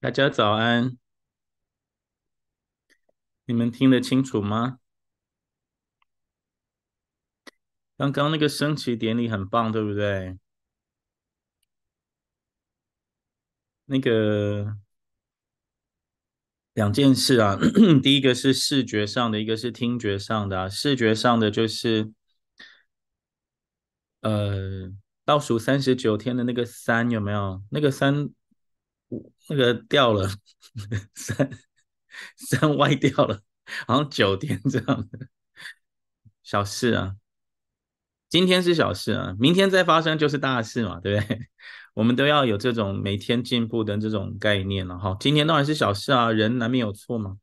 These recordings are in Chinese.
大家早安，你们听得清楚吗？刚刚那个升旗典礼很棒，对不对？那个两件事啊，第一个是视觉上的，一个是听觉上的。视觉上的就是，呃，倒数三十九天的那个三有没有？那个三。那个掉了，三三歪掉了，好像九天这样的小事啊。今天是小事啊，明天再发生就是大事嘛，对不对？我们都要有这种每天进步的这种概念了哈。今天当然是小事啊，人难免有错嘛，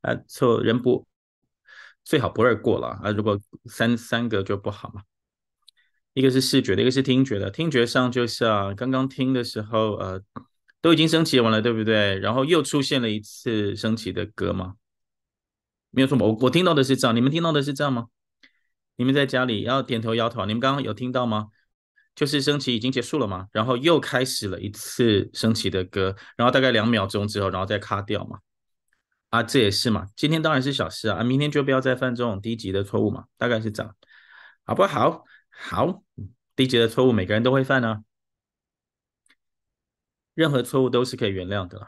啊错人不最好不二过了啊，如果三三个就不好嘛。一个是视觉的，一个是听觉的。听觉上就是啊，刚刚听的时候呃。都已经升旗完了，对不对？然后又出现了一次升旗的歌吗？没有错，我我听到的是这样，你们听到的是这样吗？你们在家里要点头摇头，你们刚刚有听到吗？就是升旗已经结束了吗？然后又开始了一次升旗的歌，然后大概两秒钟之后，然后再卡掉嘛？啊，这也是嘛？今天当然是小事啊，明天就不要再犯这种低级的错误嘛，大概是这样，好不好？好，低级的错误每个人都会犯呢。任何错误都是可以原谅的，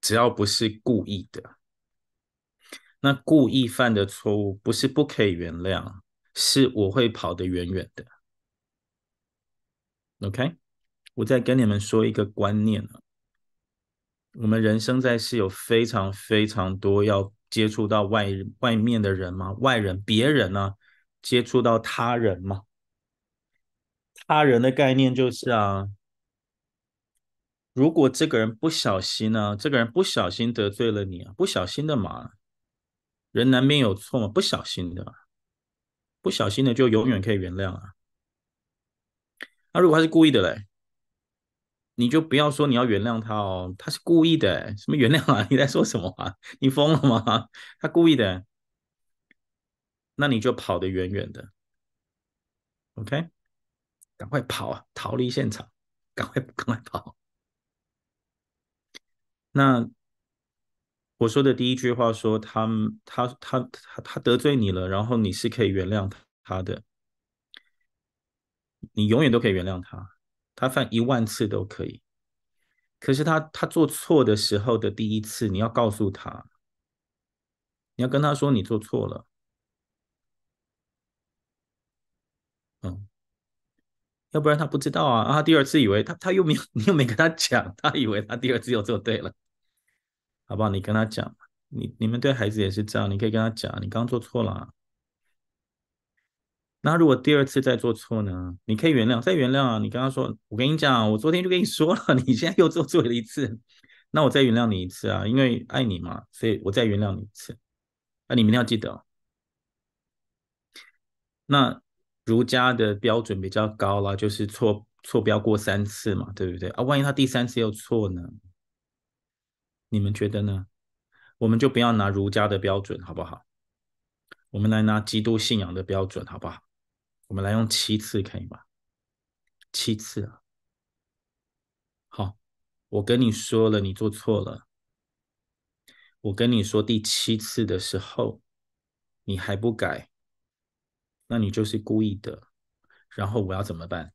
只要不是故意的。那故意犯的错误不是不可以原谅，是我会跑得远远的。OK，我再跟你们说一个观念啊，我们人生在世有非常非常多要接触到外外面的人嘛，外人、别人呢、啊，接触到他人嘛。他人的概念就是啊。如果这个人不小心呢、这个人不小心得罪了你啊，不小心的嘛，人难免有错嘛，不小心的，不小心的就永远可以原谅啊。那、啊、如果他是故意的嘞，你就不要说你要原谅他哦，他是故意的，什么原谅啊？你在说什么啊？你疯了吗？他故意的，那你就跑得远远的，OK，赶快跑啊，逃离现场，赶快赶快跑。那我说的第一句话说他他他他他得罪你了，然后你是可以原谅他的，你永远都可以原谅他，他犯一万次都可以。可是他他做错的时候的第一次，你要告诉他，你要跟他说你做错了，嗯，要不然他不知道啊，啊他第二次以为他他又没有 你又没跟他讲，他以为他第二次又做对了。好不好？你跟他讲，你你们对孩子也是这样，你可以跟他讲，你刚做错了。那如果第二次再做错呢？你可以原谅，再原谅啊。你跟他说，我跟你讲，我昨天就跟你说了，你现在又做错了一次，那我再原谅你一次啊，因为爱你嘛，所以我再原谅你一次。那你们要记得，那儒家的标准比较高了，就是错错不要过三次嘛，对不对啊？万一他第三次又错呢？你们觉得呢？我们就不要拿儒家的标准，好不好？我们来拿基督信仰的标准，好不好？我们来用七次，可以吗？七次啊！好，我跟你说了，你做错了。我跟你说第七次的时候，你还不改，那你就是故意的。然后我要怎么办？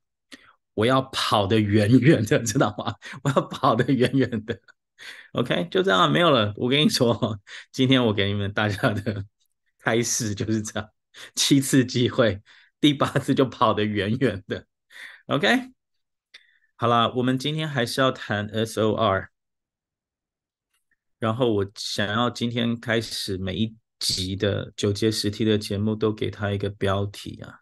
我要跑得远远的，知道吗？我要跑得远远的。OK，就这样，没有了。我跟你说，今天我给你们大家的开始就是这样，七次机会，第八次就跑得远远的。OK，好了，我们今天还是要谈 SOR，然后我想要今天开始每一集的九节十题的节目都给他一个标题啊。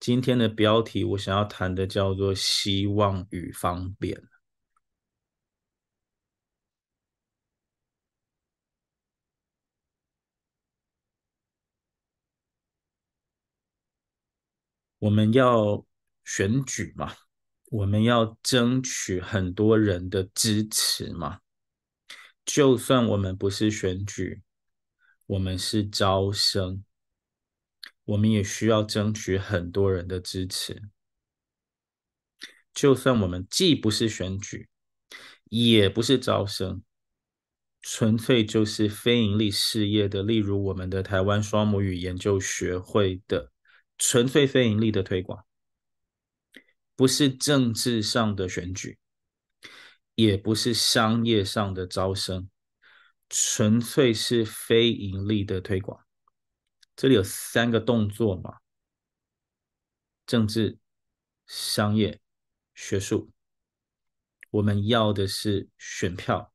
今天的标题我想要谈的叫做希望与方便。我们要选举嘛，我们要争取很多人的支持嘛。就算我们不是选举，我们是招生，我们也需要争取很多人的支持。就算我们既不是选举，也不是招生，纯粹就是非营利事业的，例如我们的台湾双母语研究学会的纯粹非营利的推广，不是政治上的选举，也不是商业上的招生，纯粹是非盈利的推广。这里有三个动作嘛：政治、商业。学术，我们要的是选票、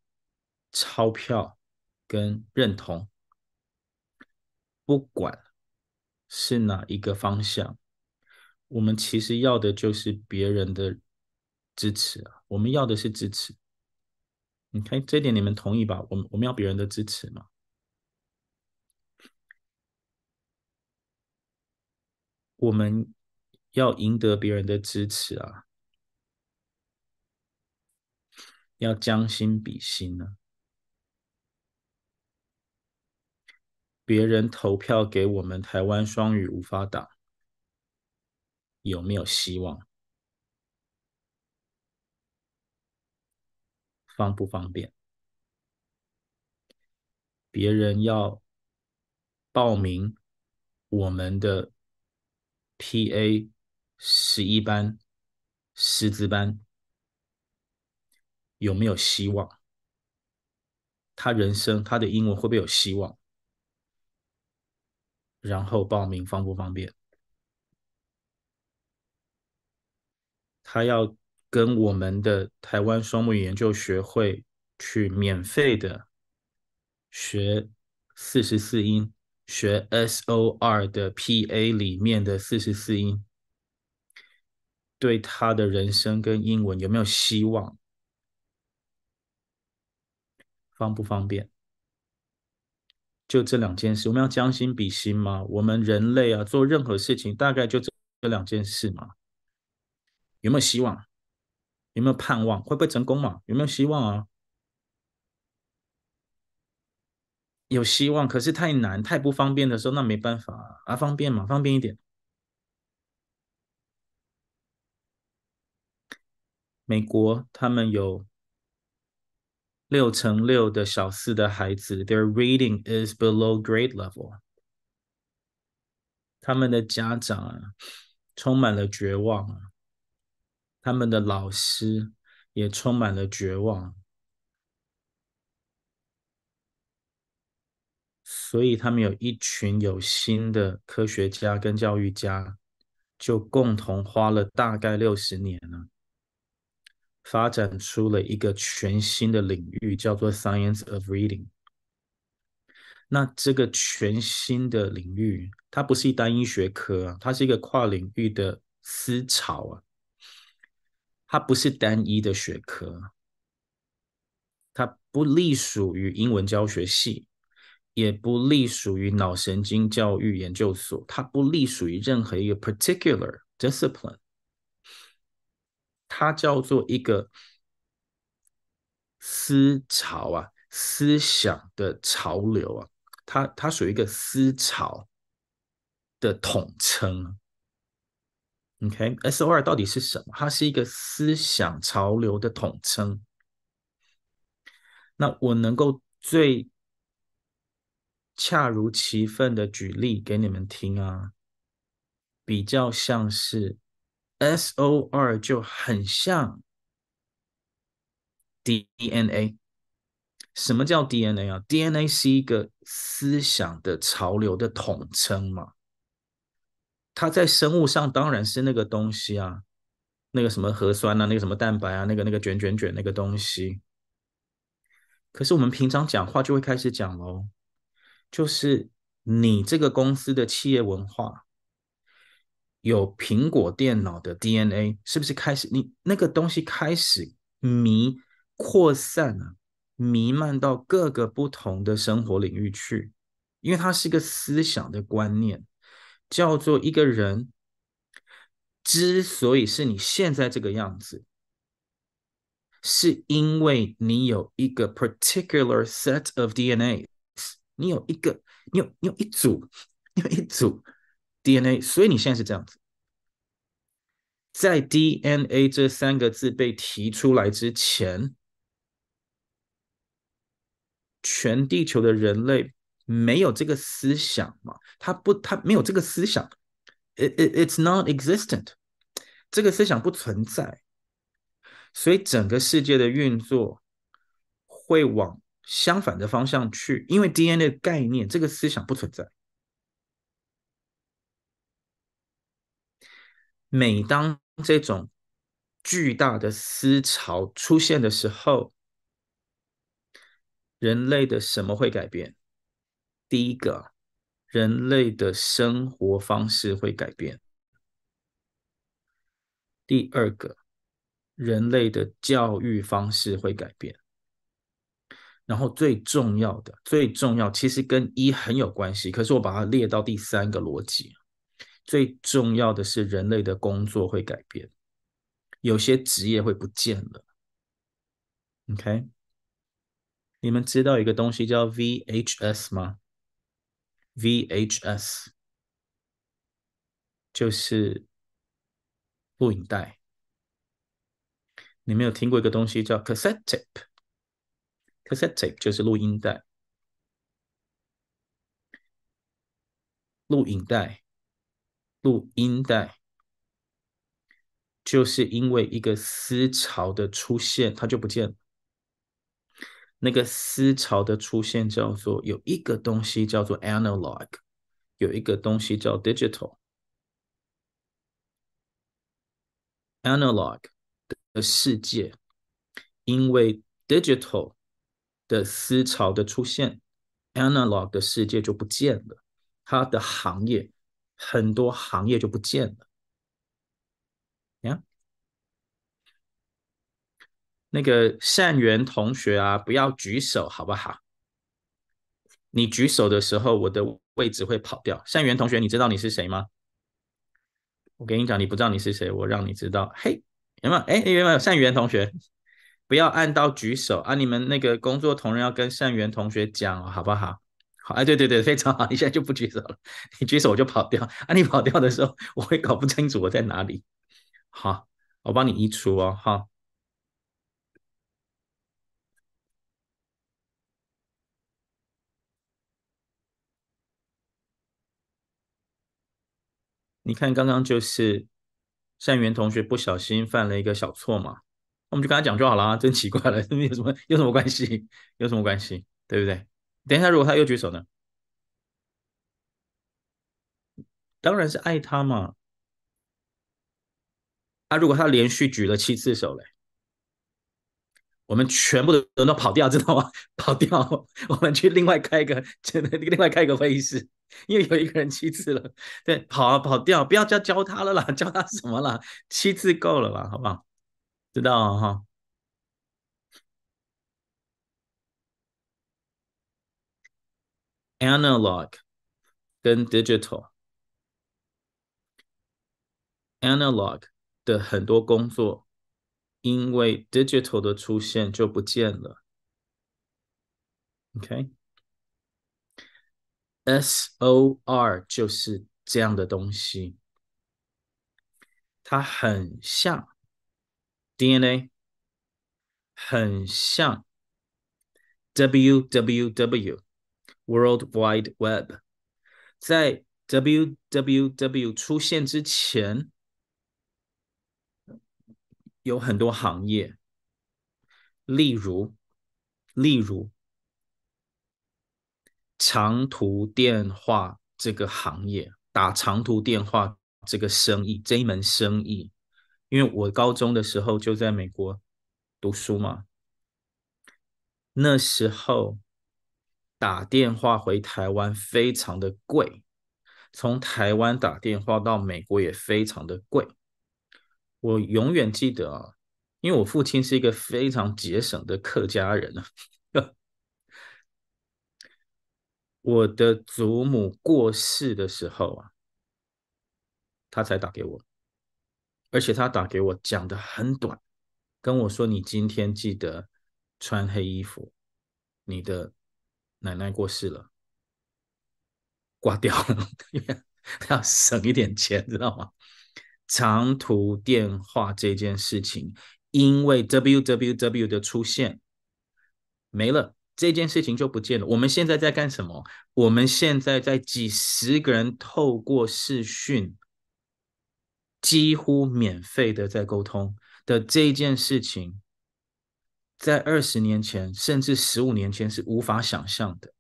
钞票跟认同，不管是哪一个方向，我们其实要的就是别人的支持啊！我们要的是支持。你看这点，你们同意吧？我们我们要别人的支持嘛？我们要赢得别人的支持啊！要将心比心呢、别人投票给我们台湾双语无法党，有没有希望？方不方便？别人要报名我们的 PA 十一班师资班。有没有希望？他人生他的英文会不会有希望？然后报名方不方便？他要跟我们的台湾双母语研究学会去免费的学四十四音，学 SOR 的 PA 里面的四十四音，对他的人生跟英文有没有希望？方不方便？就这两件事，我们要将心比心吗？我们人类啊，做任何事情大概就这这两件事嘛。有没有希望？有没有盼望？会不会成功嘛？有没有希望啊？有希望，可是太难、太不方便的时候，那没办法啊。方便嘛？方便一点。美国他们有。六乘六的小四的孩子，their reading is below grade level。他们的家长啊，充满了绝望啊，他们的老师也充满了绝望，所以他们有一群有心的科学家跟教育家，就共同花了大概六十年了。发展出了一个全新的领域，叫做 Science of Reading。那这个全新的领域，它不是一单一学科啊，它是一个跨领域的思潮啊。它不是单一的学科，它不隶属于英文教学系，也不隶属于脑神经教育研究所，它不隶属于任何一个 particular discipline。它叫做一个思潮啊，思想的潮流啊，它它属于一个思潮的统称。OK，SOR 到底是什么？它是一个思想潮流的统称。那我能够最恰如其分的举例给你们听啊，比较像是。SOR 就很像 DNA。什么叫 DNA 啊？DNA 是一个思想的潮流的统称嘛。它在生物上当然是那个东西啊，那个什么核酸啊，那个什么蛋白啊，那个那个卷卷卷那个东西。可是我们平常讲话就会开始讲喽，就是你这个公司的企业文化。有苹果电脑的 DNA，是不是开始你那个东西开始弥扩散了，弥漫到各个不同的生活领域去？因为它是一个思想的观念，叫做一个人之所以是你现在这个样子，是因为你有一个 particular set of DNA，你有一个，你有你有一组，你有一组。DNA，所以你现在是这样子。在 DNA 这三个字被提出来之前，全地球的人类没有这个思想嘛？他不，他没有这个思想，it it it's not existent，这个思想不存在，所以整个世界的运作会往相反的方向去，因为 DNA 的概念，这个思想不存在。每当这种巨大的思潮出现的时候，人类的什么会改变？第一个，人类的生活方式会改变；第二个，人类的教育方式会改变；然后最重要的，最重要，其实跟一很有关系，可是我把它列到第三个逻辑。最重要的是，人类的工作会改变，有些职业会不见了。OK，你们知道一个东西叫 VHS 吗？VHS 就是录影带。你没有听过一个东西叫 cassette tape？cassette tape 就是录音带，录影带。录音带，就是因为一个思潮的出现，它就不见了。那个思潮的出现叫做有一个东西叫做 analog，有一个东西叫 digital。analog 的世界，因为 digital 的思潮的出现，analog 的世界就不见了，它的行业。很多行业就不见了，呀，那个善缘同学啊，不要举手好不好？你举手的时候，我的位置会跑掉。善缘同学，你知道你是谁吗？我跟你讲，你不知道你是谁，我让你知道。嘿，有没有？哎，有没有善缘同学？不要按到举手啊！你们那个工作同仁要跟善缘同学讲，好不好？好，哎，对对对，非常好，你现在就不举手了，你举手我就跑掉啊！你跑掉的时候，我会搞不清楚我在哪里。好，我帮你移除哦，哈。你看，刚刚就是善缘同学不小心犯了一个小错嘛，我们就跟他讲就好了啊，真奇怪了，有什么有什么关系？有什么关系？对不对？等一下，如果他又举手呢？当然是爱他嘛。啊，如果他连续举了七次手嘞，我们全部的人都跑掉，知道吗？跑掉，我们去另外开一个，另外开一个会议室，因为有一个人七次了。对，跑啊跑掉，不要再教他了啦，教他什么啦？七次够了啦，好不好？知道哈？Analog 跟 digital，analog 的很多工作，因为 digital 的出现就不见了。OK S O R 就是这样的东西，它很像 DNA，很像 WWW。World Wide Web，在 WWW 出现之前，有很多行业，例如，例如长途电话这个行业，打长途电话这个生意，这一门生意，因为我高中的时候就在美国读书嘛，那时候。打电话回台湾非常的贵，从台湾打电话到美国也非常的贵。我永远记得啊，因为我父亲是一个非常节省的客家人啊。我的祖母过世的时候啊，他才打给我，而且他打给我讲的很短，跟我说：“你今天记得穿黑衣服，你的。”奶奶过世了，挂掉了，要省一点钱，知道吗？长途电话这件事情，因为 www 的出现没了，这件事情就不见了。我们现在在干什么？我们现在在几十个人透过视讯，几乎免费的在沟通的这件事情，在二十年前甚至十五年前是无法想象的。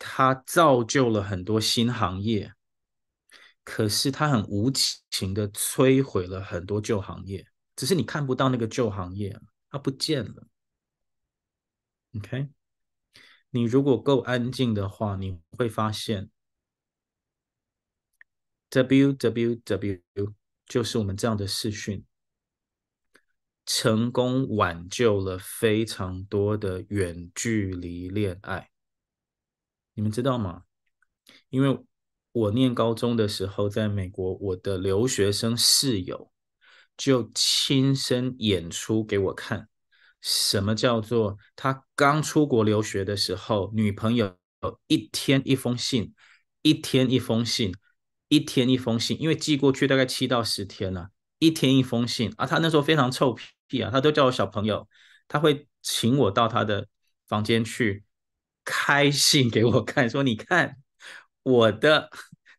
它造就了很多新行业，可是它很无情的摧毁了很多旧行业。只是你看不到那个旧行业，它不见了。OK，你如果够安静的话，你会发现，www 就是我们这样的视讯，成功挽救了非常多的远距离恋爱。你们知道吗？因为我念高中的时候，在美国，我的留学生室友就亲身演出给我看，什么叫做他刚出国留学的时候，女朋友一天一封信，一天一封信，一天一封信，因为寄过去大概七到十天了，一天一封信啊。他那时候非常臭屁啊，他都叫我小朋友，他会请我到他的房间去。开信给我看，说：“你看我的，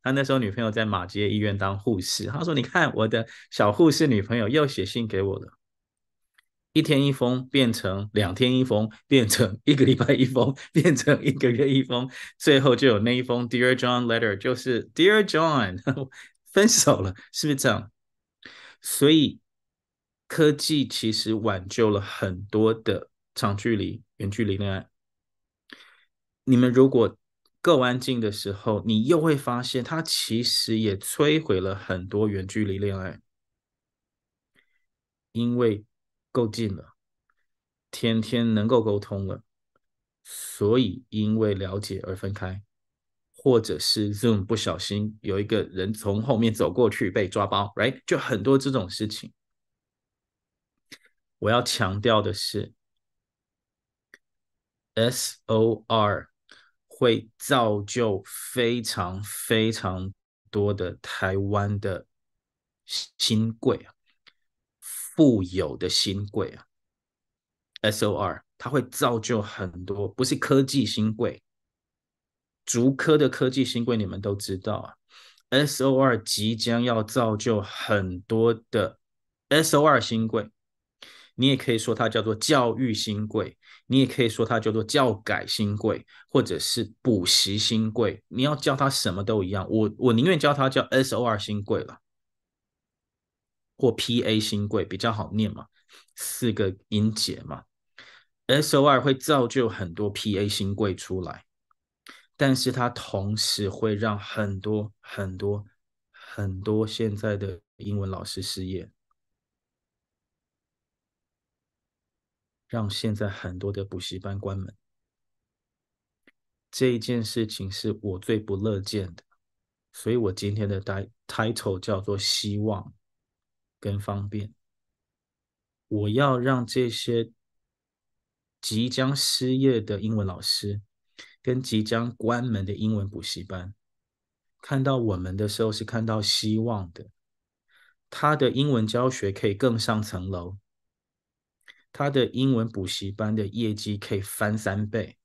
他那时候女朋友在马街医院当护士。他说：‘你看我的小护士女朋友又写信给我了，一天一封，变成两天一封，变成一个礼拜一封，变成一个月一封，最后就有那一封 Dear John letter，就是 Dear John，分手了，是不是这样？所以科技其实挽救了很多的长距离、远距离恋爱。”你们如果够安静的时候，你又会发现，它其实也摧毁了很多远距离恋爱，因为够近了，天天能够沟通了，所以因为了解而分开，或者是 Zoom 不小心有一个人从后面走过去被抓包，right？就很多这种事情。我要强调的是，SOR。会造就非常非常多的台湾的新贵啊，富有的新贵啊，SOR，它会造就很多，不是科技新贵，竹科的科技新贵，你们都知道啊，SOR 即将要造就很多的 SOR 新贵。你也可以说它叫做教育新贵，你也可以说它叫做教改新贵，或者是补习新贵。你要教它什么都一样，我我宁愿教它叫 SOR 新贵了，或 PA 新贵比较好念嘛，四个音节嘛。SOR 会造就很多 PA 新贵出来，但是它同时会让很多很多很多现在的英文老师失业。让现在很多的补习班关门，这一件事情是我最不乐见的，所以我今天的 title 叫做“希望跟方便”。我要让这些即将失业的英文老师跟即将关门的英文补习班，看到我们的时候是看到希望的，他的英文教学可以更上层楼。他的英文补习班的业绩可以翻三倍，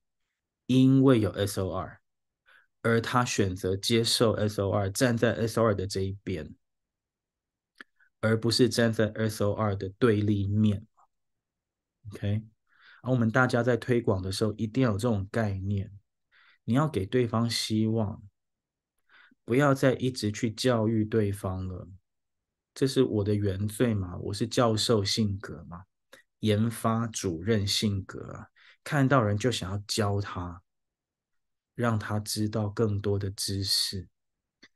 因为有 SOR，而他选择接受 SOR，站在 SOR 的这一边，而不是站在 SOR 的对立面。OK，而我们大家在推广的时候，一定要有这种概念，你要给对方希望，不要再一直去教育对方了。这是我的原罪嘛？我是教授性格嘛？研发主任性格，看到人就想要教他，让他知道更多的知识。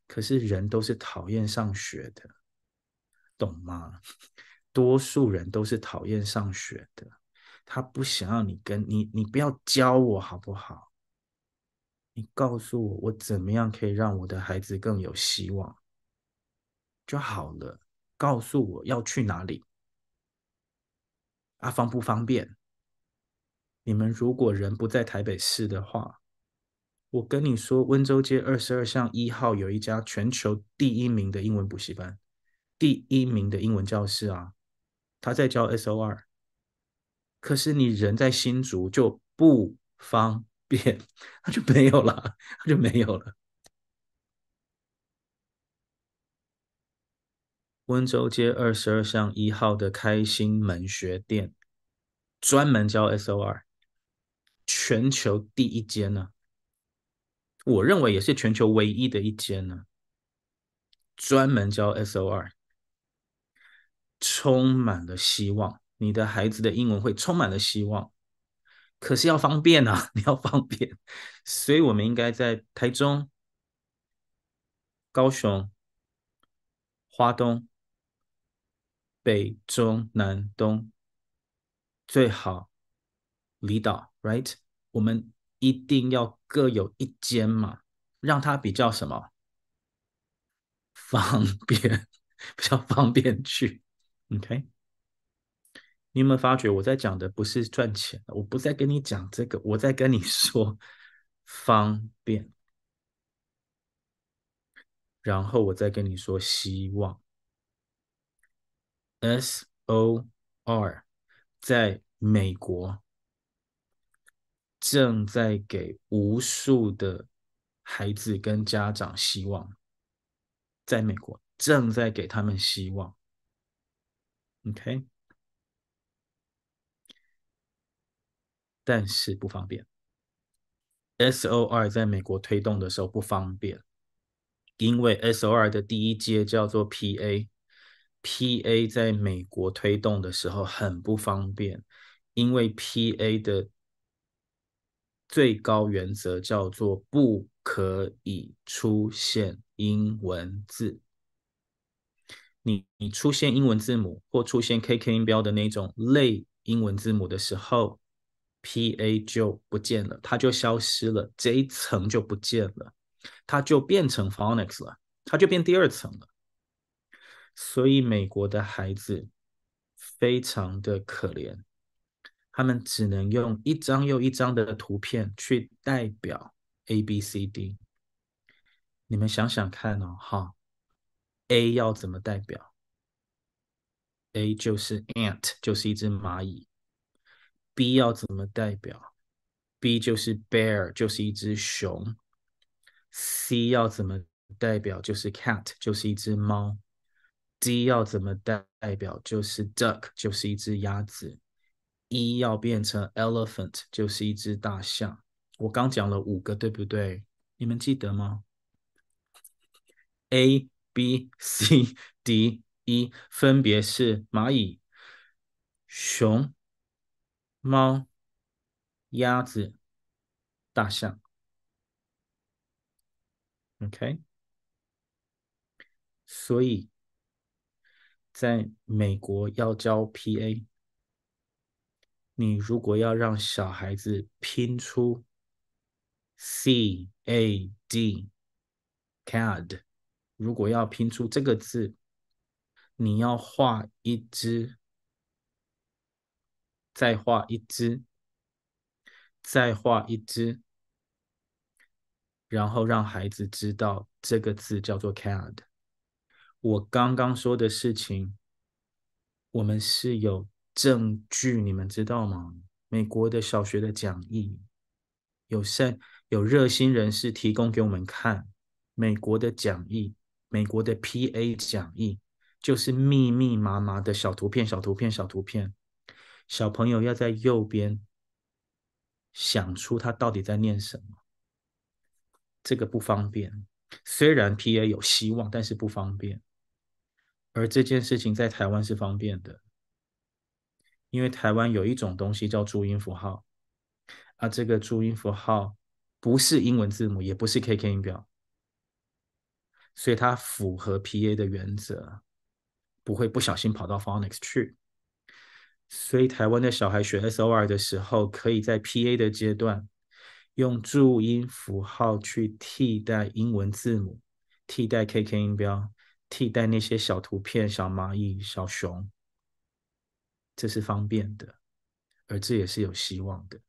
可是人都是讨厌上学的，懂吗？多数人都是讨厌上学的，他不想要你跟你，你不要教我好不好？你告诉我，我怎么样可以让我的孩子更有希望就好了。告诉我要去哪里。啊，方不方便？你们如果人不在台北市的话，我跟你说，温州街二十二巷一号有一家全球第一名的英文补习班，第一名的英文教师啊，他在教 SOR。可是你人在新竹就不方便，他就没有了，他就没有了。温州街二十二巷一号的开心门学店，专门教 SOR，全球第一间呢，我认为也是全球唯一的一间呢，专门教 SOR，充满了希望，你的孩子的英文会充满了希望，可是要方便啊，你要方便，所以我们应该在台中、高雄、花东。北中南东，最好离岛，right？我们一定要各有一间嘛，让它比较什么方便，比较方便去，OK？你有没有发觉我在讲的不是赚钱？我不在跟你讲这个，我在跟你说方便，然后我再跟你说希望。SOR 在美国正在给无数的孩子跟家长希望，在美国正在给他们希望。OK，但是不方便。SOR 在美国推动的时候不方便，因为 SOR 的第一阶叫做 PA。PA 在美国推动的时候很不方便，因为 PA 的最高原则叫做不可以出现英文字。你你出现英文字母或出现 KK 音标的那种类英文字母的时候，PA 就不见了，它就消失了，这一层就不见了，它就变成 Phonics 了，它就变第二层了。所以美国的孩子非常的可怜，他们只能用一张又一张的图片去代表 A B C D。你们想想看哦，哈，A 要怎么代表？A 就是 ant，就是一只蚂蚁。B 要怎么代表？B 就是 bear，就是一只熊。C 要怎么代表？就是 cat，就是一只猫。D 要怎么代表？就是 duck，就是一只鸭子。E 要变成 elephant，就是一只大象。我刚讲了五个，对不对？你们记得吗？A、B、C、D、E 分别是蚂蚁、熊、猫、鸭子、大象。OK，所以。在美国要教 PA，你如果要让小孩子拼出 C A D CAD，如果要拼出这个字，你要画一只，再画一只，再画一只，然后让孩子知道这个字叫做 CAD。我刚刚说的事情，我们是有证据，你们知道吗？美国的小学的讲义，有善有热心人士提供给我们看，美国的讲义，美国的 PA 讲义，就是密密麻麻的小图片、小图片、小图片，小朋友要在右边想出他到底在念什么，这个不方便。虽然 PA 有希望，但是不方便。而这件事情在台湾是方便的，因为台湾有一种东西叫注音符号，啊，这个注音符号不是英文字母，也不是 KK 音标，所以它符合 PA 的原则，不会不小心跑到 Phonics 去。所以台湾的小孩学 SOR 的时候，可以在 PA 的阶段用注音符号去替代英文字母，替代 KK 音标。替代那些小图片、小蚂蚁、小熊，这是方便的，而这也是有希望的。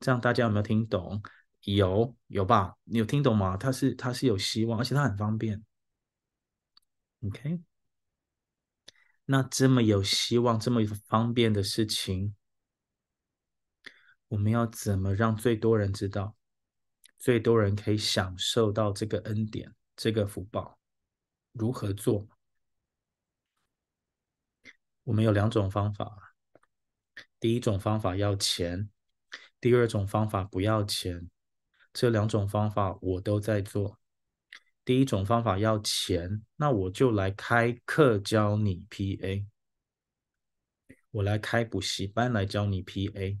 这样大家有没有听懂？有有吧？你有听懂吗？它是它是有希望，而且它很方便。OK，那这么有希望、这么方便的事情，我们要怎么让最多人知道？最多人可以享受到这个恩典、这个福报？如何做？我们有两种方法。第一种方法要钱，第二种方法不要钱。这两种方法我都在做。第一种方法要钱，那我就来开课教你 PA，我来开补习班来教你 PA，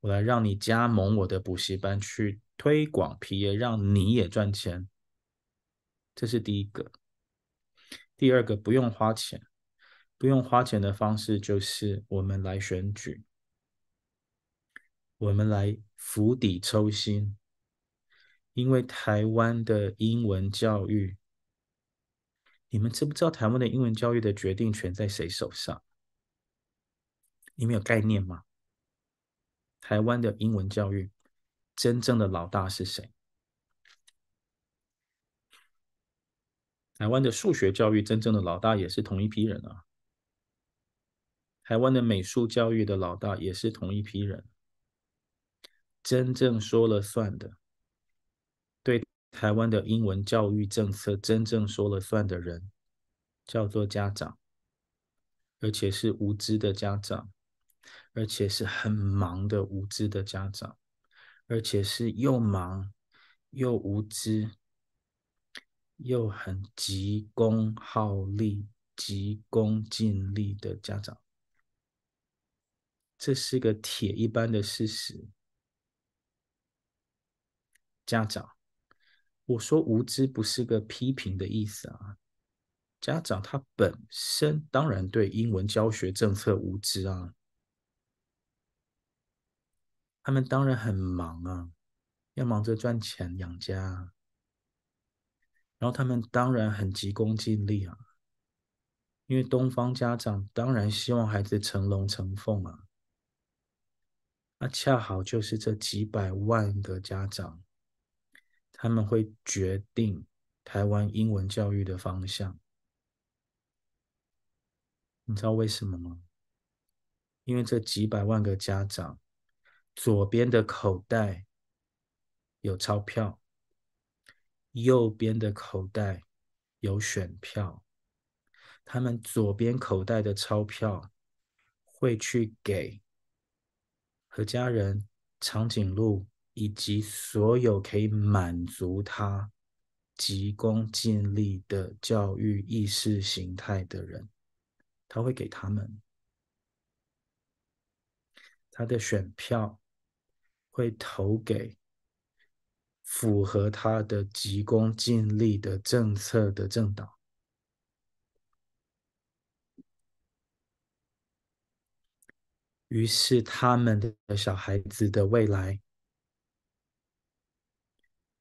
我来让你加盟我的补习班去推广 PA，让你也赚钱。这是第一个。第二个不用花钱，不用花钱的方式就是我们来选举。我们来釜底抽薪，因为台湾的英文教育，你们知不知道台湾的英文教育的决定权在谁手上？你们有概念吗？台湾的英文教育真正的老大是谁？台湾的数学教育真正的老大也是同一批人啊。台湾的美术教育的老大也是同一批人。真正说了算的，对台湾的英文教育政策真正说了算的人，叫做家长，而且是无知的家长，而且是很忙的无知的家长，而且是又忙又无知，又很急功好利、急功近利的家长。这是个铁一般的事实。家长，我说无知不是个批评的意思啊。家长他本身当然对英文教学政策无知啊，他们当然很忙啊，要忙着赚钱养家，然后他们当然很急功近利啊，因为东方家长当然希望孩子成龙成凤啊，那恰好就是这几百万个家长。他们会决定台湾英文教育的方向，你知道为什么吗？因为这几百万个家长，左边的口袋有钞票，右边的口袋有选票。他们左边口袋的钞票会去给何家人、长颈鹿。以及所有可以满足他急功近利的教育意识形态的人，他会给他们他的选票，会投给符合他的急功近利的政策的政党，于是他们的小孩子的未来。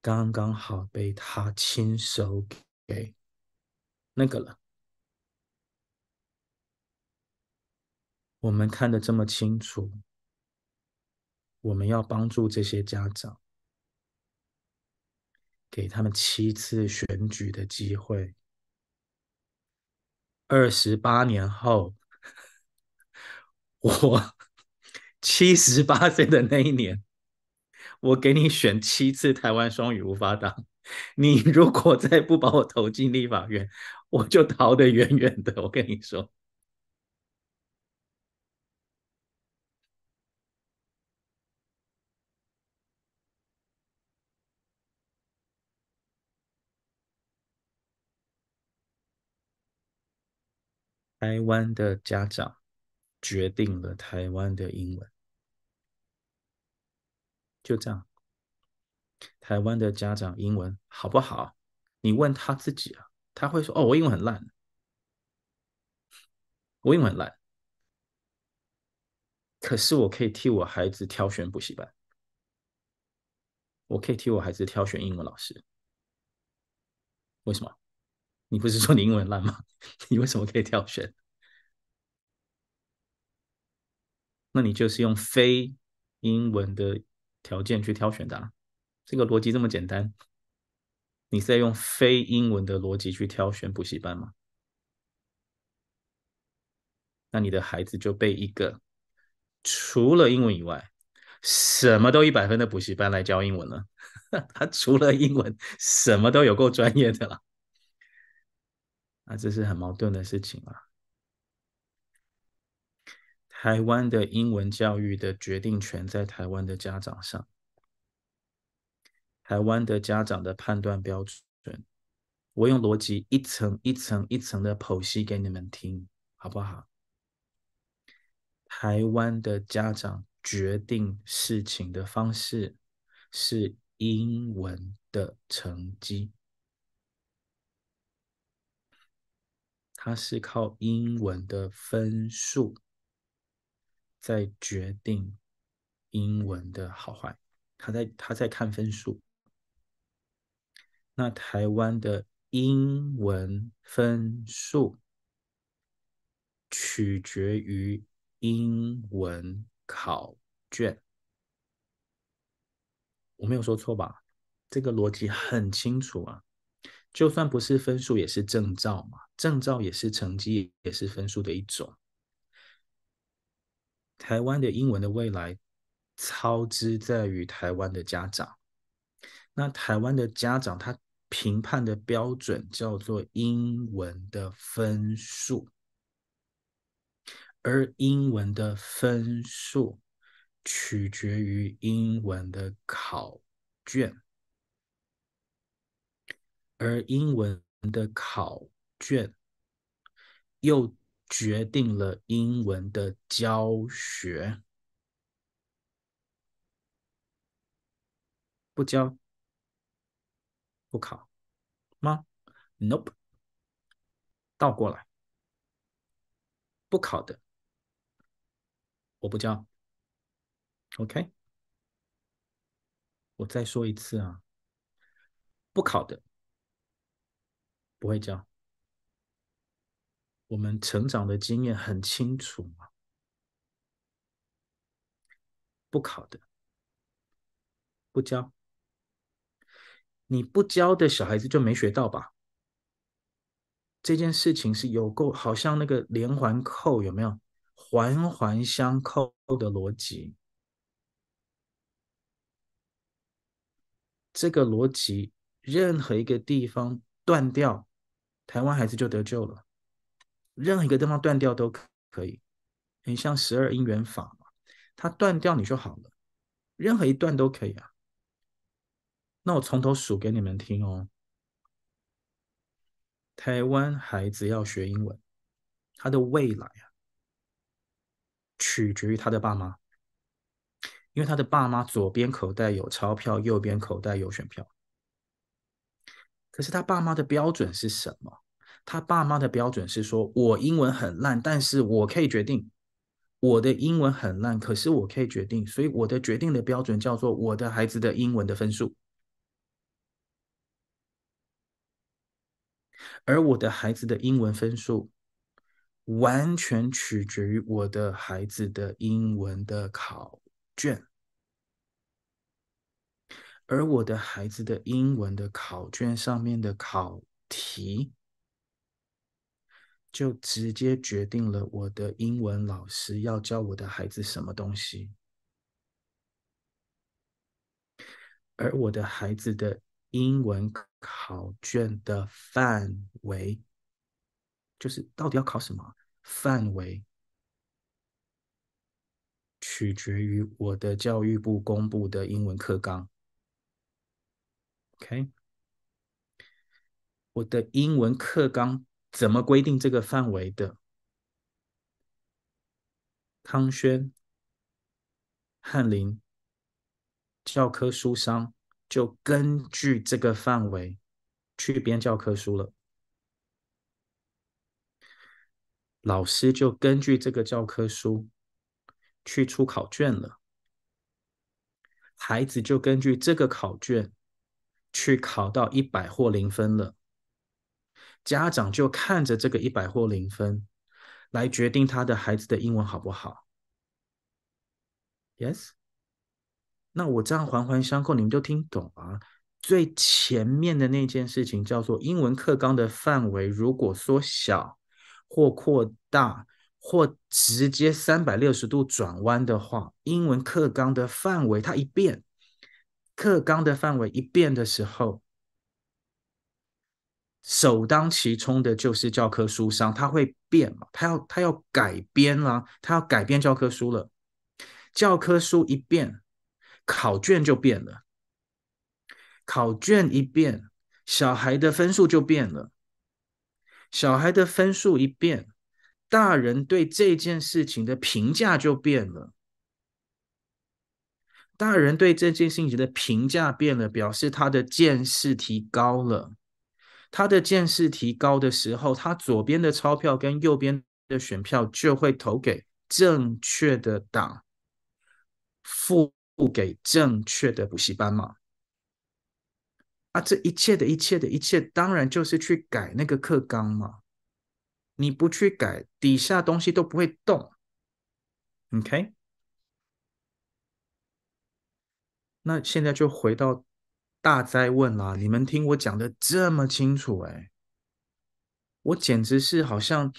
刚刚好被他亲手给那个了。我们看得这么清楚，我们要帮助这些家长，给他们七次选举的机会。二十八年后，我七十八岁的那一年。我给你选七次台湾双语无法党，你如果再不把我投进立法院，我就逃得远远的。我跟你说，台湾的家长决定了台湾的英文。就这样，台湾的家长英文好不好？你问他自己啊，他会说：“哦，我英文很烂，我英文很烂。”可是我可以替我孩子挑选补习班，我可以替我孩子挑选英文老师。为什么？你不是说你英文烂吗？你为什么可以挑选？那你就是用非英文的。条件去挑选的啊，这个逻辑这么简单，你是在用非英文的逻辑去挑选补习班吗？那你的孩子就被一个除了英文以外什么都一百分的补习班来教英文了。他除了英文什么都有够专业的了。那这是很矛盾的事情啊。台湾的英文教育的决定权在台湾的家长上。台湾的家长的判断标准，我用逻辑一层一层一层的剖析给你们听，好不好？台湾的家长决定事情的方式是英文的成绩，他是靠英文的分数在决定英文的好坏，他在他在看分数。那台湾的英文分数取决于英文考卷，我没有说错吧？这个逻辑很清楚啊。就算不是分数，也是证照嘛，证照也是成绩，也是分数的一种。台湾的英文的未来，操之在于台湾的家长。那台湾的家长，他。评判的标准叫做英文的分数，而英文的分数取决于英文的考卷，而英文的考卷又决定了英文的教学。不教。不考吗？Nope，倒过来，不考的，我不教。OK，我再说一次啊，不考的，不会教。我们成长的经验很清楚嘛，不考的，不教。你不教的小孩子就没学到吧？这件事情是有够好像那个连环扣，有没有环环相扣的逻辑？这个逻辑任何一个地方断掉，台湾孩子就得救了。任何一个地方断掉都可以，很像十二因缘法嘛，它断掉你就好了，任何一段都可以啊。那我从头数给你们听哦。台湾孩子要学英文，他的未来啊，取决于他的爸妈，因为他的爸妈左边口袋有钞票，右边口袋有选票。可是他爸妈的标准是什么？他爸妈的标准是说，我英文很烂，但是我可以决定。我的英文很烂，可是我可以决定，所以我的决定的标准叫做我的孩子的英文的分数。而我的孩子的英文分数，完全取决于我的孩子的英文的考卷，而我的孩子的英文的考卷上面的考题，就直接决定了我的英文老师要教我的孩子什么东西，而我的孩子的。英文考卷的范围，就是到底要考什么？范围取决于我的教育部公布的英文课纲。OK，我的英文课纲怎么规定这个范围的？康轩、翰林教科书商。就根据这个范围去编教科书了，老师就根据这个教科书去出考卷了，孩子就根据这个考卷去考到一百或零分了，家长就看着这个一百或零分来决定他的孩子的英文好不好？Yes。那我这样环环相扣，你们就听懂啊。最前面的那件事情叫做英文课纲的范围，如果缩小或扩大，或直接三百六十度转弯的话，英文课纲的范围它一变，课纲的范围一变的时候，首当其冲的就是教科书上，它会变嘛？它要它要改编啦，它要改变教科书了。教科书一变，考卷就变了。考卷一变，小孩的分数就变了。小孩的分数一变，大人对这件事情的评价就变了。大人对这件事情的评价变了，表示他的见识提高了。他的见识提高的时候，他左边的钞票跟右边的选票就会投给正确的党，付给正确的补习班嘛。啊，这一切的一切的一切，当然就是去改那个课纲嘛。你不去改，底下东西都不会动。OK，那现在就回到大灾问啦。你们听我讲的这么清楚，哎，我简直是好像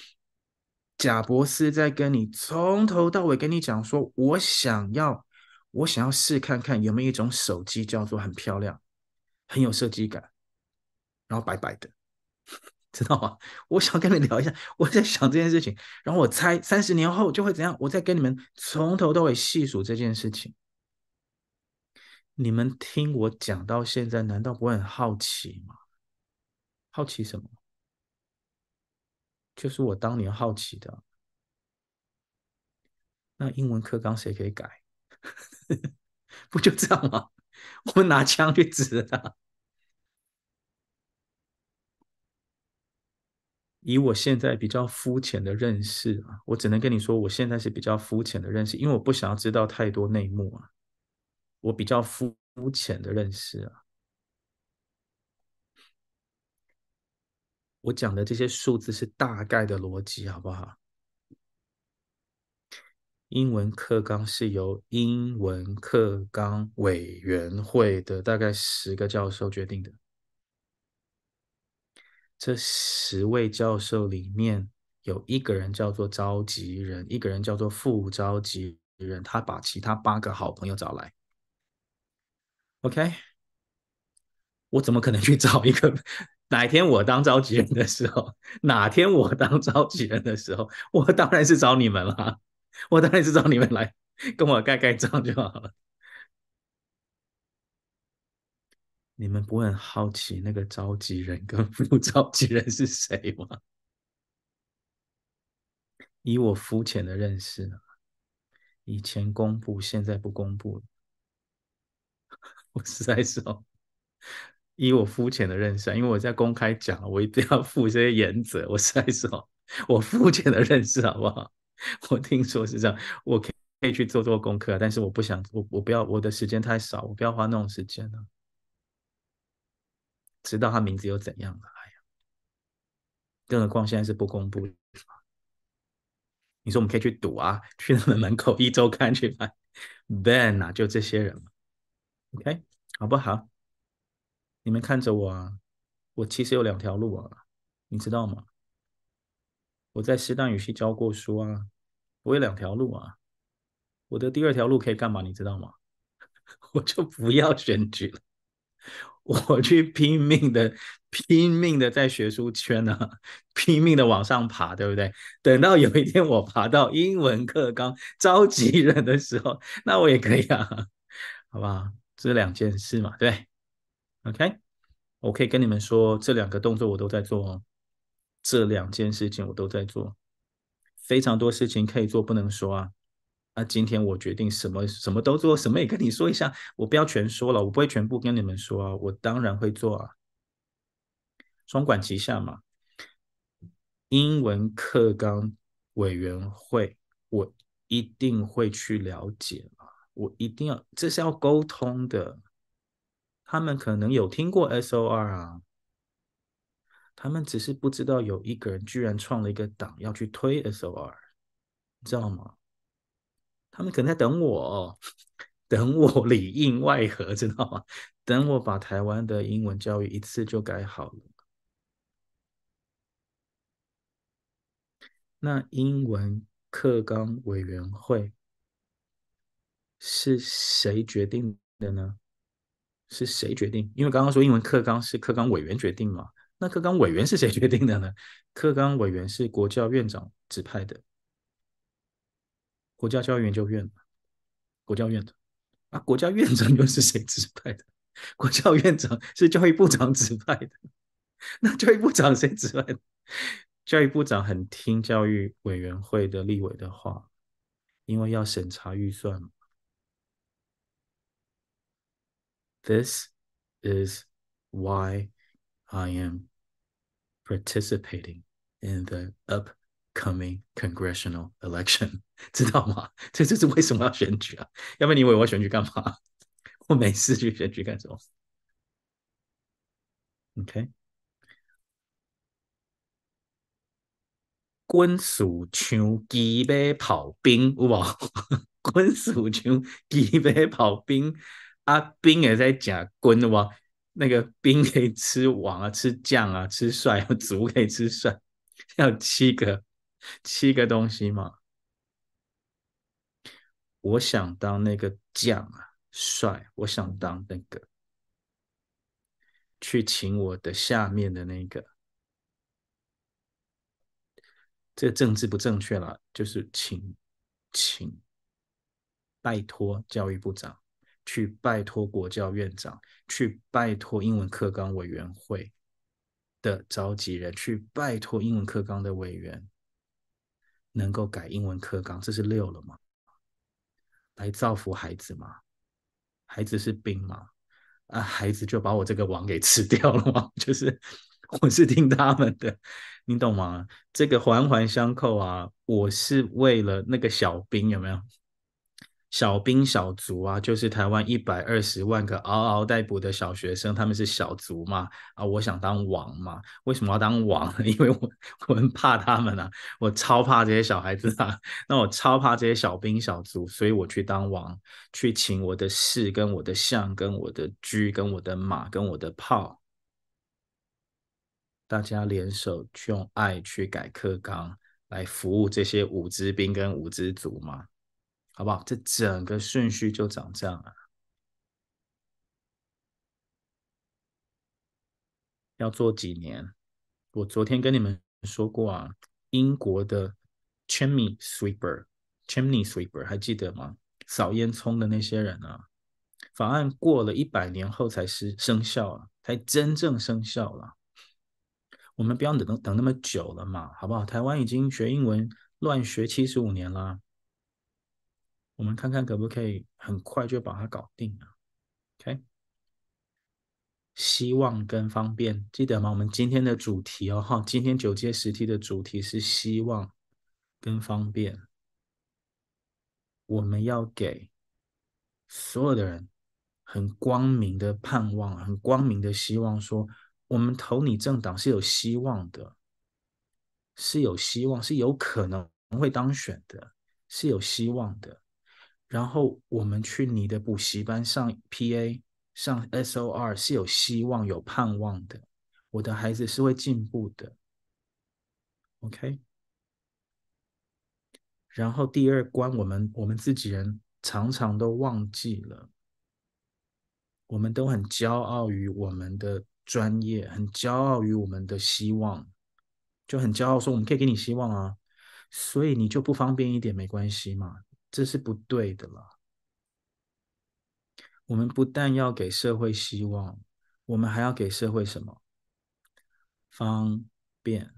贾伯斯在跟你从头到尾跟你讲说，我想要，我想要试看看有没有一种手机叫做很漂亮，很有设计感，然后白白的。知道吗？我想跟你聊一下，我在想这件事情，然后我猜三十年后就会怎样？我再跟你们从头到尾细数这件事情。你们听我讲到现在，难道不会很好奇吗？好奇什么？就是我当年好奇的。那英文课纲谁可以改？不就这样吗？我们拿枪去指他。以我现在比较肤浅的认识啊，我只能跟你说，我现在是比较肤浅的认识，因为我不想要知道太多内幕啊。我比较肤浅的认识啊，我讲的这些数字是大概的逻辑，好不好？英文课纲是由英文课纲委员会的大概十个教授决定的。这十位教授里面有一个人叫做召集人，一个人叫做副召集人，他把其他八个好朋友找来。OK，我怎么可能去找一个？哪天我当召集人的时候，哪天我当召集人的时候，我当然是找你们了。我当然是找你们来跟我盖盖章就好了。你们不会很好奇那个召集人跟副召集人是谁吗？以我肤浅的认识，以前公布，现在不公布了。我实在是哦，以我肤浅的认识，啊因为我在公开讲，我一定要负这些原则。我实在是哦，我肤浅的认识好不好？我听说是这样，我可以去做做功课，但是我不想，我我不要，我的时间太少，我不要花那种时间了。知道他名字又怎样了？哎呀，更何况现在是不公布。你说我们可以去赌啊，去他们门口一周刊去买，Ben 啊，就这些人嘛。OK，好不好？你们看着我啊，我其实有两条路啊，你知道吗？我在师大语系教过书啊，我有两条路啊。我的第二条路可以干嘛？你知道吗？我就不要选举了。我去拼命的、拼命的在学术圈呢、啊，拼命的往上爬，对不对？等到有一天我爬到英文课纲召集人的时候，那我也可以啊，好不好？这两件事嘛，对，OK，我可以跟你们说，这两个动作我都在做哦，这两件事情我都在做，非常多事情可以做，不能说啊。那今天我决定什么什么都做，什么也跟你说一下。我不要全说了，我不会全部跟你们说啊。我当然会做啊，双管齐下嘛。英文课纲委员会，我一定会去了解。我一定要，这是要沟通的。他们可能有听过 SOR 啊，他们只是不知道有一个人居然创了一个党要去推 SOR，你知道吗？他们可能在等我，等我里应外合，知道吗？等我把台湾的英文教育一次就改好了。那英文课纲委员会是谁决定的呢？是谁决定？因为刚刚说英文课纲是课纲委员决定嘛，那课纲委员是谁 决定的呢？课纲委员是国教院长指派的，国家教育研究院，国教院的啊，国家院长又是谁指派的？国教院长是教育部长指派的，那教育部长谁指派的？教育部长很听教育委员会的立委的话，因为要审查预算嘛。This is why I am participating in the upcoming congressional election，知道吗？这就是为什么要选举啊！要不然你以为我要选举干嘛？我没事去选举干什么？OK。滚鼠枪机马炮兵，有无？滚鼠枪机马炮兵。 啊，兵也在讲滚的哇，那个兵可以吃王啊，吃将啊，吃帅，卒可以吃帅，要七个七个东西嘛。我想当那个将啊，帅，我想当那个，去请我的下面的那个，这政治不正确了，就是请请拜托教育部长。去拜托国教院长，去拜托英文课纲委员会的召集人，去拜托英文课纲的委员，能够改英文课纲，这是六了吗？来造福孩子吗？孩子是兵吗？啊，孩子就把我这个王给吃掉了吗？就是我是听他们的，你懂吗？这个环环相扣啊，我是为了那个小兵，有没有？小兵小卒啊，就是台湾一百二十万个嗷嗷待哺的小学生，他们是小卒嘛？啊，我想当王嘛？为什么要当王？因为我我很怕他们啊，我超怕这些小孩子啊，那我超怕这些小兵小卒，所以我去当王，去请我的士、跟我的象、跟我的车、跟我的马、跟我的炮，大家联手去用爱去改课纲，来服务这些五支兵跟五支卒嘛。好不好？这整个顺序就长这样啊。要做几年？我昨天跟你们说过啊，英国的 chimney sweeper，chimney sweeper 还记得吗？扫烟囱的那些人啊，法案过了一百年后才是生效啊，才真正生效了。我们不要等等那么久了嘛，好不好？台湾已经学英文乱学七十五年了。我们看看可不可以很快就把它搞定了，OK？希望跟方便，记得吗？我们今天的主题哦，哈，今天九阶十梯的主题是希望跟方便。我们要给所有的人很光明的盼望，很光明的希望，说我们投你政党是有希望的，是有希望，是有可能会当选的，是有希望的。然后我们去你的补习班上 PA 上 SOR 是有希望有盼望的，我的孩子是会进步的，OK。然后第二关，我们我们自己人常常都忘记了，我们都很骄傲于我们的专业，很骄傲于我们的希望，就很骄傲说我们可以给你希望啊，所以你就不方便一点没关系嘛。这是不对的了。我们不但要给社会希望，我们还要给社会什么？方便。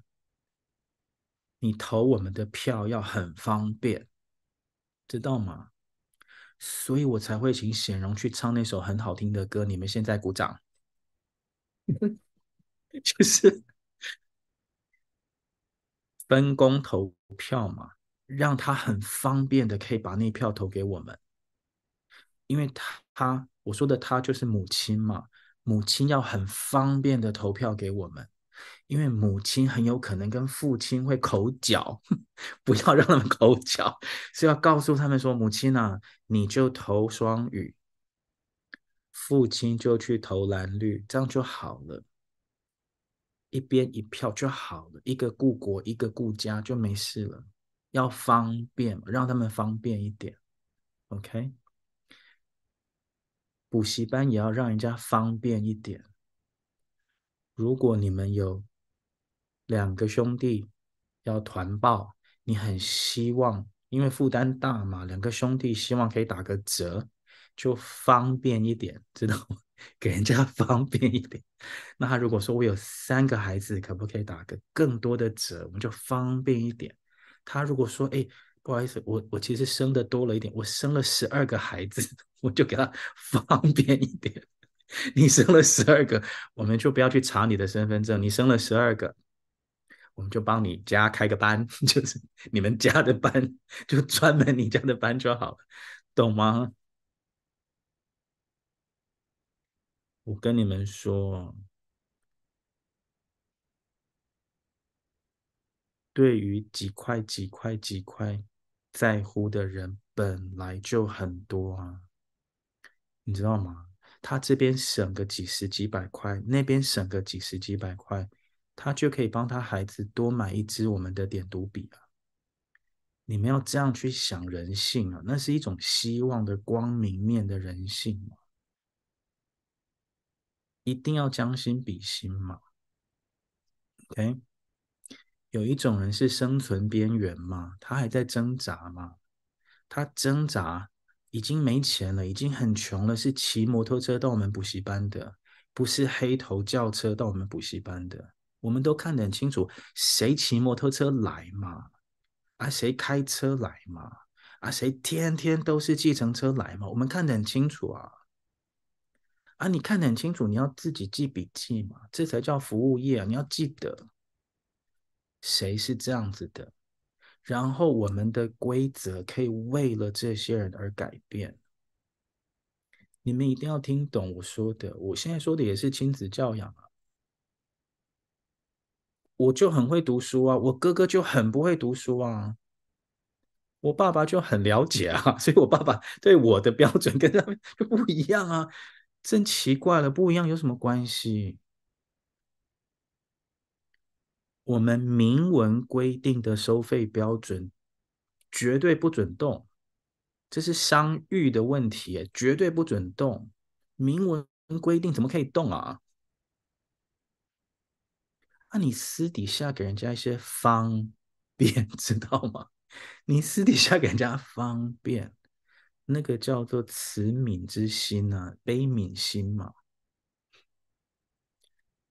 你投我们的票要很方便，知道吗？所以我才会请显荣去唱那首很好听的歌。你们现在鼓掌，就是分工投票嘛。让他很方便的可以把那票投给我们，因为他，他我说的他就是母亲嘛，母亲要很方便的投票给我们，因为母亲很有可能跟父亲会口角，不要让他们口角，是要告诉他们说：“母亲啊，你就投双语，父亲就去投蓝绿，这样就好了，一边一票就好了，一个顾国，一个顾家，就没事了。要方便，让他们方便一点，OK？补习班也要让人家方便一点。如果你们有。”两个兄弟要团报，你很希望，因为负担大嘛，两个兄弟希望可以打个折，就方便一点，知道吗？给人家 方便一点。那他如果说我有三个孩子，可不可以打个更多的折？我们就方便一点。他如果说，哎，不好意思，我我其实生的多了一点，我生了十二个孩子，我就给他方便一点。你生了十二个，我们就不要去查你的身份证，你生了十二个。我们就帮你家开个班，就是你们家的班，就专门你家的班就好了，懂吗？我跟你们说，对于几块几块几块在乎的人本来就很多啊，你知道吗？他这边省个几十几百块，那边省个几十几百块。他就可以帮他孩子多买一支我们的点读笔啊！你们要这样去想人性啊，那是一种希望的光明面的人性嘛，一定要将心比心嘛。OK，有一种人是生存边缘嘛，他还在挣扎嘛，他挣扎已经没钱了，已经很穷了，是骑摩托车到我们补习班的，不是黑头轿车到我们补习班的。我们都看得很清楚，谁骑摩托车来嘛？啊，谁开车来嘛？啊，谁天天都是计程车来嘛？我们看得很清楚啊！啊，你看得很清楚，你要自己记笔记嘛，这才叫服务业啊！你要记得谁是这样子的，然后我们的规则可以为了这些人而改变。你们一定要听懂我说的，我现在说的也是亲子教养啊。我就很会读书啊，我哥哥就很不会读书啊，我爸爸就很了解啊，所以我爸爸对我的标准跟他们就不一样啊，真奇怪了，不一样有什么关系？我们明文规定的收费标准绝对不准动，这是商誉的问题，绝对不准动，明文规定怎么可以动啊？那、啊、你私底下给人家一些方便，知道吗？你私底下给人家方便，那个叫做慈悯之心啊，悲悯心嘛。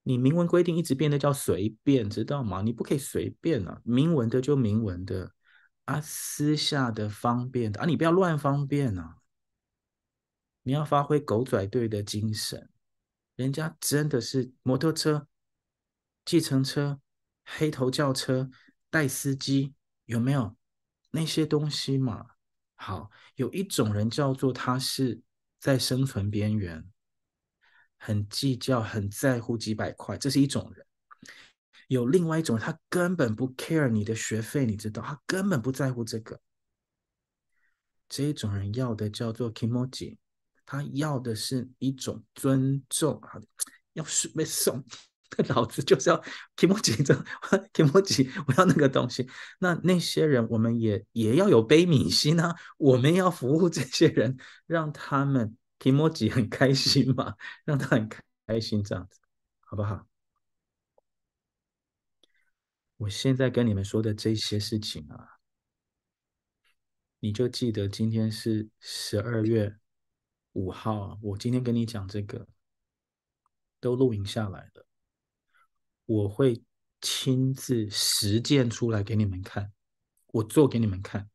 你明文规定一直变得叫随便，知道吗？你不可以随便啊，明文的就明文的啊，私下的方便的啊，你不要乱方便啊。你要发挥狗仔队的精神，人家真的是摩托车。计程车、黑头轿车、带司机，有没有那些东西嘛？好，有一种人叫做他是在生存边缘，很计较、很在乎几百块，这是一种人。有另外一种人，他根本不 care 你的学费，你知道，他根本不在乎这个。这种人要的叫做 kimoji，他要的是一种尊重啊，要是被送。老子就是要提莫吉，这提莫吉，我要那个东西。那那些人，我们也也要有悲悯心啊！我们要服务这些人，让他们提莫吉很开心嘛，让他很开心，这样子，好不好？我现在跟你们说的这些事情啊，你就记得今天是十二月五号，我今天跟你讲这个，都录影下来了。我会亲自实践出来给你们看，我做给你们看，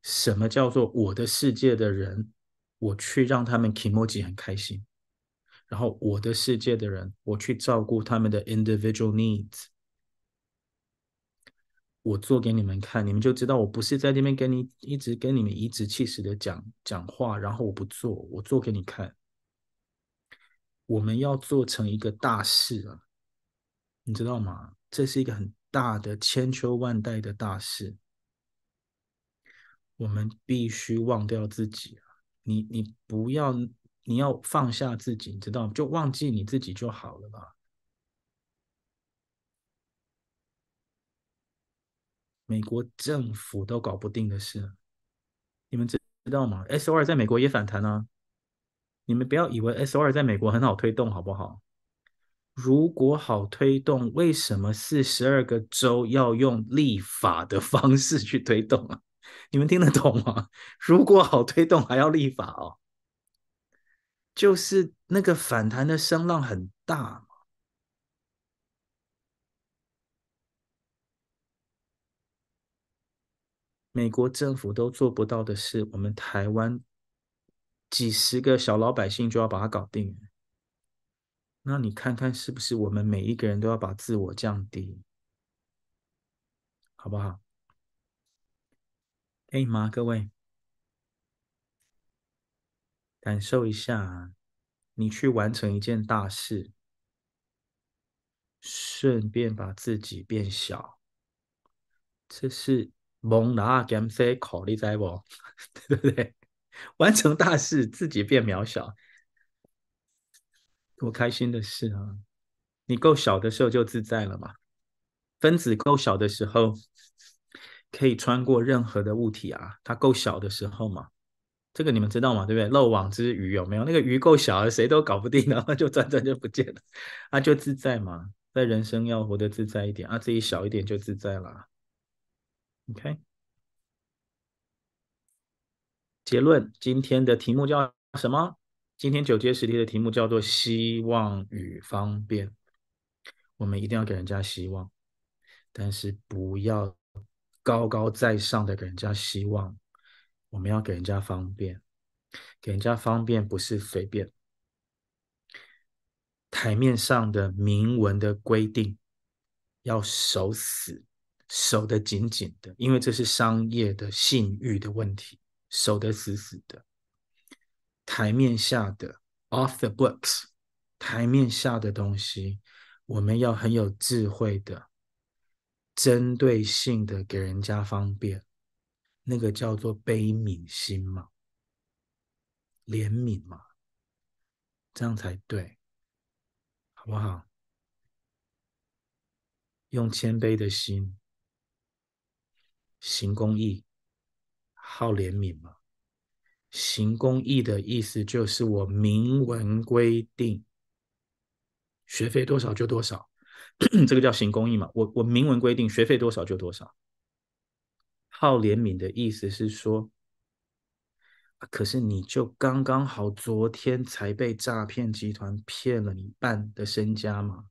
什么叫做我的世界的人，我去让他们 kimoji 很开心，然后我的世界的人，我去照顾他们的 individual needs，我做给你们看，你们就知道我不是在这边跟你一直跟你们颐指气使的讲讲话，然后我不做，我做给你看，我们要做成一个大事啊。你知道吗？这是一个很大的千秋万代的大事，我们必须忘掉自己！你你不要，你要放下自己，你知道吗？就忘记你自己就好了吧。美国政府都搞不定的事，你们知道吗？S O2 在美国也反弹啊！你们不要以为 S O2 在美国很好推动，好不好？如果好推动，为什么四十二个州要用立法的方式去推动啊？你们听得懂吗？如果好推动，还要立法哦？就是那个反弹的声浪很大嘛。美国政府都做不到的事，我们台湾几十个小老百姓就要把它搞定。那你看看是不是我们每一个人都要把自我降低，好不好？可以吗？各位，感受一下，你去完成一件大事，顺便把自己变小，这是蒙拉甘塞考虑在不？对不对？完成大事，自己变渺小。多开心的事啊！你够小的时候就自在了嘛。分子够小的时候，可以穿过任何的物体啊。它够小的时候嘛，这个你们知道吗？对不对？漏网之鱼有没有？那个鱼够小，谁都搞不定，然 后就转转就不见了。啊，就自在嘛。在人生要活得自在一点啊，自己小一点就自在了。OK，结论，今天的题目叫什么？今天九阶十题的题目叫做“希望与方便”。我们一定要给人家希望，但是不要高高在上的给人家希望。我们要给人家方便，给人家方便不是随便。台面上的明文的规定要守死，守得紧紧的，因为这是商业的信誉的问题，守得死死的。台面下的 off the books，台面下的东西，我们要很有智慧的、针对性的给人家方便，那个叫做悲悯心嘛，怜悯嘛，这样才对，好不好？用谦卑的心，行公义，好怜悯嘛。行公义的意思就是我明文规定，学费多少就多少，这个叫行公益嘛。我我明文规定学费多少就多少。好怜悯的意思是说，可是你就刚刚好昨天才被诈骗集团骗了你半的身家嘛，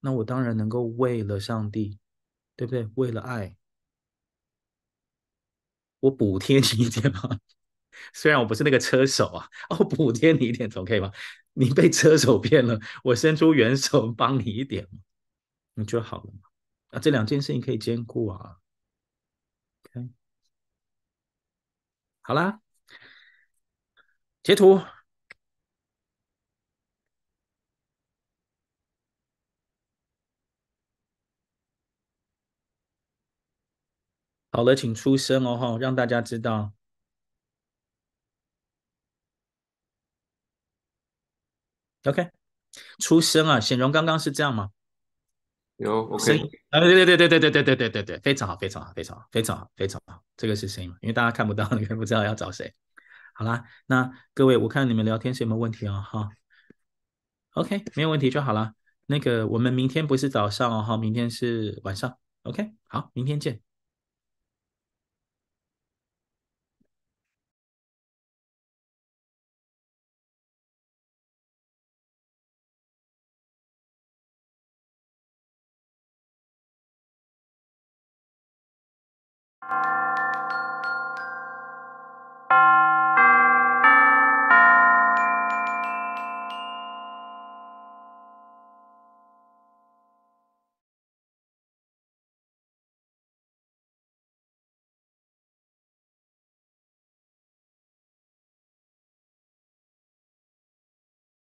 那我当然能够为了上帝，对不对？为了爱。我补贴你一点吗？虽然我不是那个车手啊，我 补贴你一点总可以吧？你被车手骗了，我伸出援手帮你一点，你就好了嘛。啊，这两件事情可以兼顾啊。OK，好啦，截图。好了，请出声哦，哈，让大家知道。OK，出声啊！显荣刚刚是这样吗？有，OK。啊，对对对对对对对对对对对，非常好，非常好，非常好，非常好，非常好。这个是声音？因为大家看不到，你们不知道要找谁。好啦，那各位，我看你们聊天是有没有问题哦？哈，OK，没有问题就好了。那个，我们明天不是早上哦，哈，明天是晚上。OK，好，明天见。